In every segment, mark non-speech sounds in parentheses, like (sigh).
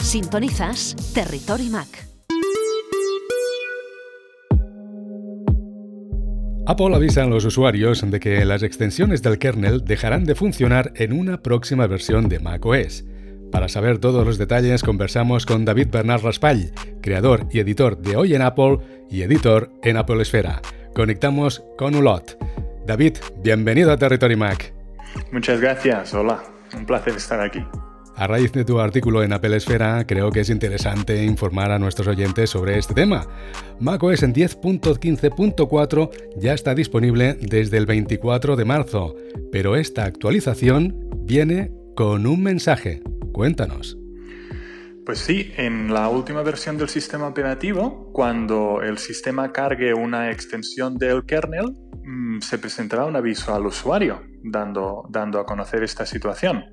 Sintonizas Territory Mac. Apple avisa a los usuarios de que las extensiones del kernel dejarán de funcionar en una próxima versión de macOS. Para saber todos los detalles conversamos con David Bernard Raspall, creador y editor de Hoy en Apple y editor en Apple Esfera. Conectamos con Ulot. David, bienvenido a Territory Mac. Muchas gracias, hola, un placer estar aquí. A raíz de tu artículo en Apple Esfera, creo que es interesante informar a nuestros oyentes sobre este tema. macOS en 10.15.4 ya está disponible desde el 24 de marzo, pero esta actualización viene con un mensaje. Cuéntanos. Pues sí, en la última versión del sistema operativo, cuando el sistema cargue una extensión del kernel, mm, se presentará un aviso al usuario dando, dando a conocer esta situación.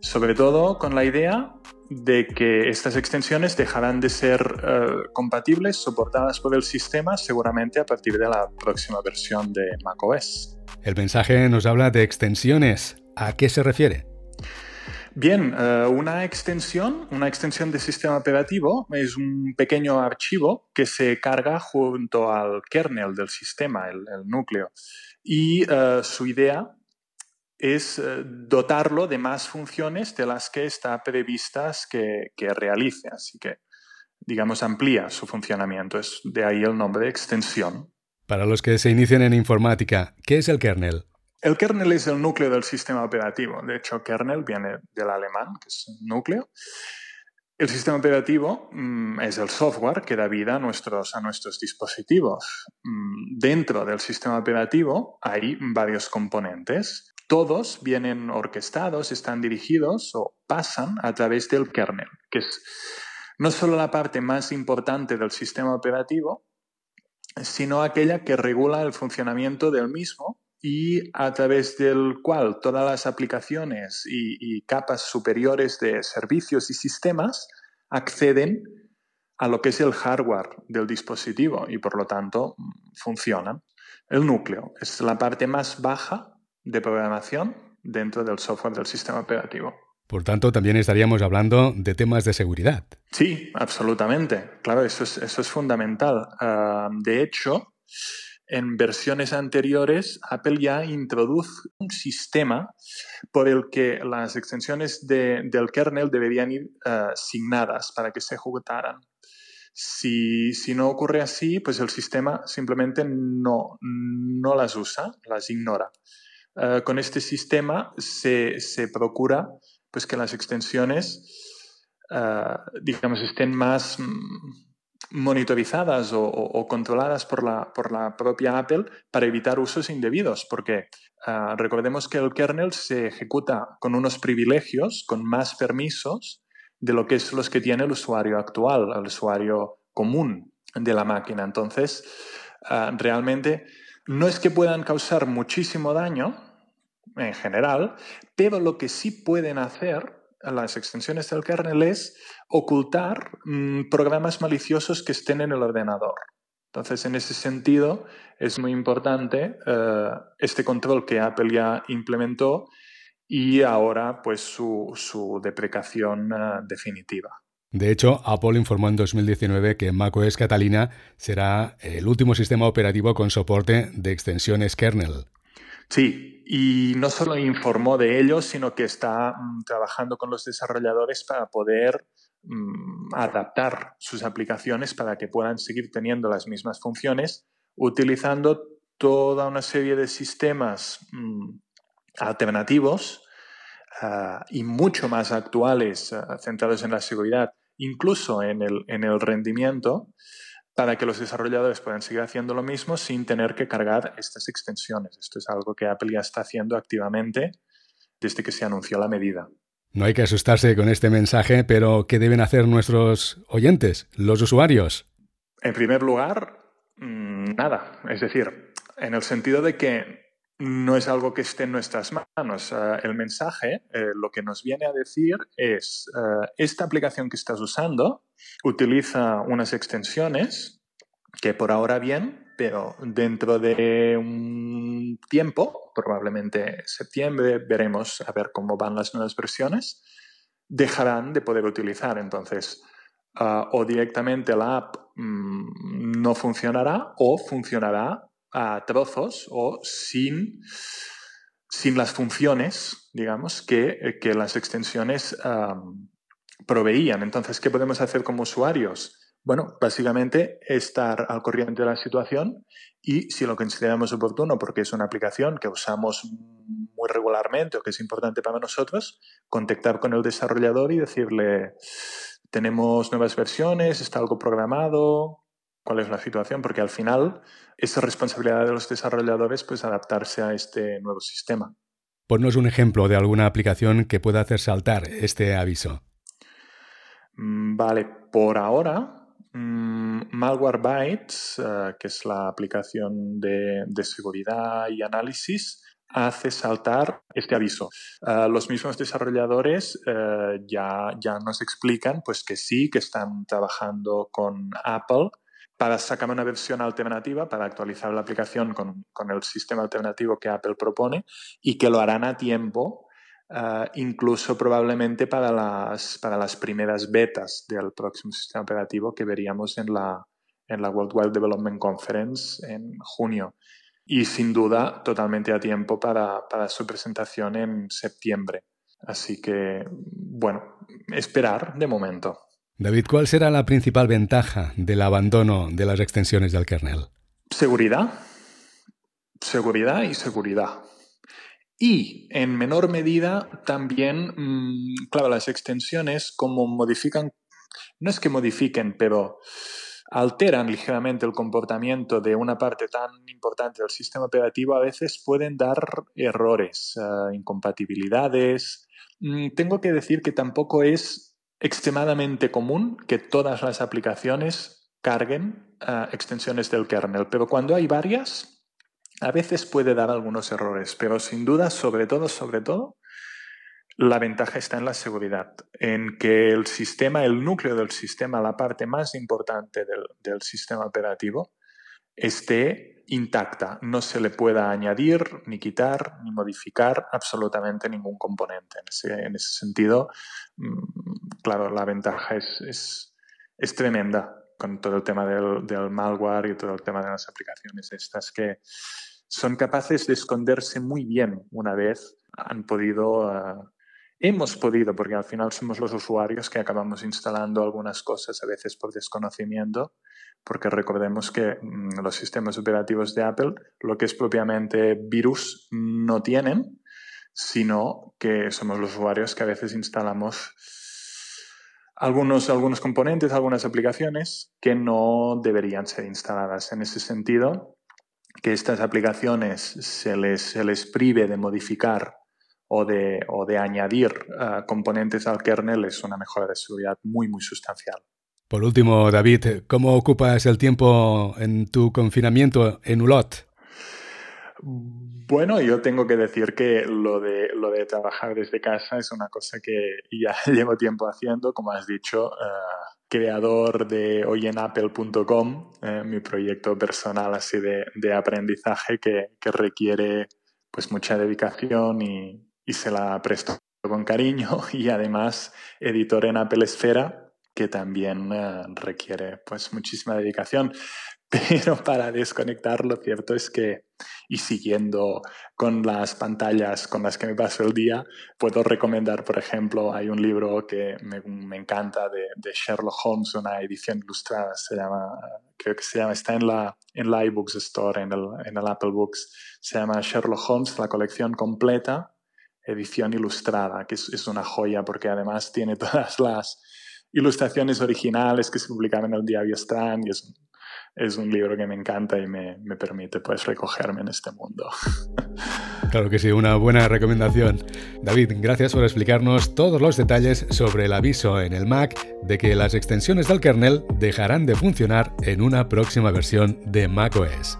Sobre todo con la idea de que estas extensiones dejarán de ser eh, compatibles, soportadas por el sistema, seguramente a partir de la próxima versión de macOS. El mensaje nos habla de extensiones. ¿A qué se refiere? Bien, eh, una extensión, una extensión de sistema operativo es un pequeño archivo que se carga junto al kernel del sistema, el, núcleo. Y eh, su idea es eh, dotarlo de más funciones de las que está previstas que, realice. Así que, digamos, amplía su funcionamiento. Es de ahí el nombre de extensión. Para los que se inician en informática, ¿qué es el kernel? El kernel es el núcleo del sistema operativo. De hecho, kernel viene del alemán, que es núcleo. El sistema operativo mm, es el software que da vida a nuestros, a nuestros dispositivos. Mm, dentro del sistema operativo hay varios componentes todos vienen orquestados, están dirigidos o pasan a través del kernel, que es no solo la parte más importante del sistema operativo, sino aquella que regula el funcionamiento del mismo y a través del cual todas las aplicaciones y, capas superiores de servicios y sistemas acceden a lo que es el hardware del dispositivo y por lo tanto funcionan. El núcleo es la parte más baja de programación dentro del software del sistema operativo. Por tanto, también estaríamos hablando de temas de seguridad. Sí, absolutamente. Claro, eso es, eso es fundamental. Ah, de hecho, en versiones anteriores, Apple ya introduce un sistema por el que las extensiones del kernel deberían ir ah, asignadas para que se ejecutaran. Si, si, no ocurre así, pues el sistema simplemente no, no las usa, las ignora. Eh, con este sistema se, procura pues, que las extensiones eh, digamos, estén más mm, monitorizadas o, controladas por la, por la, propia Apple para evitar usos indebidos, porque eh, recordemos que el kernel se ejecuta con unos privilegios, con más permisos de lo que es los que tiene el usuario actual, el usuario común de la máquina. Entonces, realmente no es que puedan causar muchísimo daño en general, pero lo que sí pueden hacer las extensiones del kernel es ocultar mm, programas maliciosos que estén en el ordenador. Entonces, en ese sentido, es muy importante eh, este control que Apple ya implementó y ahora pues su, deprecación eh, definitiva. De hecho, Apple informó en 2019 que macOS Catalina será el último sistema operativo con soporte de extensiones kernel. Sí, y no solo informó de ello, sino que está mm, trabajando con los desarrolladores para poder mm, adaptar sus aplicaciones para que puedan seguir teniendo las mismas funciones utilizando toda una serie de sistemas mm, alternativos ah, y mucho más actuales, ah, centrados en la seguridad, incluso en el, en el rendimiento, para que los desarrolladores puedan seguir haciendo lo mismo sin tener que cargar estas extensiones. Esto es algo que Apple ya está haciendo activamente desde que se anunció la medida. No hay que asustarse con este mensaje, pero ¿qué deben hacer nuestros oyentes, los usuarios? En primer lugar, mm, nada. Es decir, en el sentido de que no es algo que esté en nuestras manos. Eh, el mensaje eh, lo que nos viene a decir es, eh, esta aplicación que estás usando utiliza unas extensiones que por ahora bien, pero dentro de un tiempo, probablemente septiembre, veremos a ver cómo van las nuevas versiones, dejarán de poder utilizar. Entonces, o directamente la app mm, no funcionará o funcionará a trozos o sin, sin las funciones, digamos, que, que las extensiones proveían. Entonces, ¿qué podemos hacer como usuarios? Bueno, básicamente estar al corriente de la situación y si lo consideramos oportuno porque es una aplicación que usamos muy regularmente o que es importante para nosotros, contactar con el desarrollador y decirle, tenemos nuevas versiones, está algo programado, cuál es la situación, porque al final es responsabilidad de los desarrolladores pues adaptarse a este nuevo sistema. Ponnos un ejemplo de alguna aplicación que pueda hacer saltar este aviso. Mm, vale, por ahora Mm, Malwarebytes, uh, que es la aplicación de, seguridad y análisis, hace saltar este aviso. Uh, los mismos desarrolladores uh, ya, ya nos explican pues, que sí, que están trabajando con Apple para sacar una versión alternativa, para actualizar la aplicación con, con el sistema alternativo que Apple propone y que lo harán a tiempo Ah, incluso probablemente para las, para las primeras betas del próximo sistema operativo que veríamos en la, en la World Wide Development Conference en junio. Y sin duda totalmente a tiempo para, para su presentación en septiembre. Así que, bueno, esperar de momento. David, ¿cuál será la principal ventaja del abandono de las extensiones del kernel? Seguridad. Seguridad y seguridad. Y en menor medida también, mm, claro, las extensiones como modifican, no es que modifiquen, pero alteran ligeramente el comportamiento de una parte tan importante del sistema operativo, a veces pueden dar errores, eh, incompatibilidades. Mm, tengo que decir que tampoco es extremadamente común que todas las aplicaciones carguen eh, extensiones del kernel, pero cuando hay varias, a veces puede dar algunos errores, pero sin duda, sobre todo, sobre todo, la ventaja está en la seguridad, en que el sistema, el núcleo del sistema, la parte más importante del, sistema operativo, esté intacta, no se le pueda añadir, ni quitar, ni modificar absolutamente ningún componente. En ese, sentido, mm, claro, la ventaja es, es, tremenda con todo el tema del, del malware y todo el tema de las aplicaciones estas que son capaces de esconderse muy bien una vez han podido, eh, hemos podido, porque al final somos los usuarios que acabamos instalando algunas cosas a veces por desconocimiento, porque recordemos que mm, los sistemas operativos de Apple lo que es propiamente virus no tienen, sino que somos los usuarios que a veces instalamos algunos, algunos componentes, algunas aplicaciones que no deberían ser instaladas. En ese sentido, que estas aplicaciones se les, se les prive de modificar o de, o de añadir uh, componentes al kernel es una mejora de seguridad muy, muy sustancial. Por último, David, ¿cómo ocupas el tiempo en tu confinamiento en Ulot? Bueno, yo tengo que decir que lo de, lo de trabajar desde casa es una cosa que ya (laughs) llevo tiempo haciendo, como has dicho. Uh, creador de hoyenapple.com, eh, mi proyecto personal así de, de aprendizaje que, que, requiere pues mucha dedicación y, y, se la presto con cariño. (laughs) Y además editor en Apple Esfera que también eh, requiere pues muchísima dedicación. (laughs) Pero para desconectar, lo cierto es que, y siguiendo con las pantallas con las que me paso el día, puedo recomendar, por ejemplo, hay un libro que me, me encanta de, de, Sherlock Holmes, una edición ilustrada, se llama, creo que se llama, está en la, en la iBooks Store, en el, en el Apple Books, se llama Sherlock Holmes, la colección completa, edición ilustrada, que es, una joya porque además tiene (laughs) todas las ilustraciones originales que se publicaron en el diario Strand y es es un libro que me encanta y me, me permite pues recogerme en este mundo. (laughs) Claro que sí, una buena recomendación. David, gracias por explicarnos todos los detalles sobre el aviso en el Mac de que las extensiones del kernel dejarán de funcionar en una próxima versión de macOS.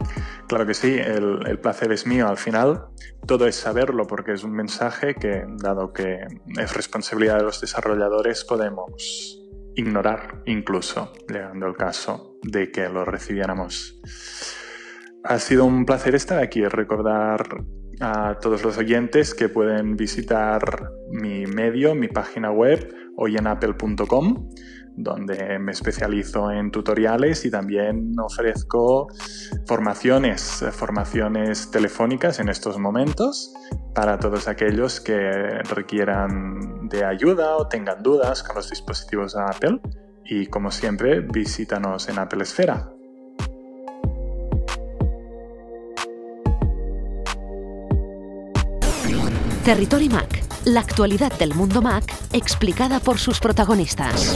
Claro que sí, el, placer es mío. Al final, todo es saberlo porque es un mensaje que, dado que es responsabilidad de los desarrolladores, podemos ignorar incluso, llegando el caso de que lo recibiéramos. Ha sido un placer estar aquí, recordar a todos los oyentes que pueden visitar mi medio, mi página web, hoyenapple.com, donde me especializo en tutoriales y también ofrezco formaciones, formaciones telefónicas en estos momentos para todos aquellos que requieran de ayuda o tengan dudas con los dispositivos de Apple. Y como siempre, visítanos en Apple Esfera. Territory Mac, la actualidad del mundo Mac explicada por sus protagonistas.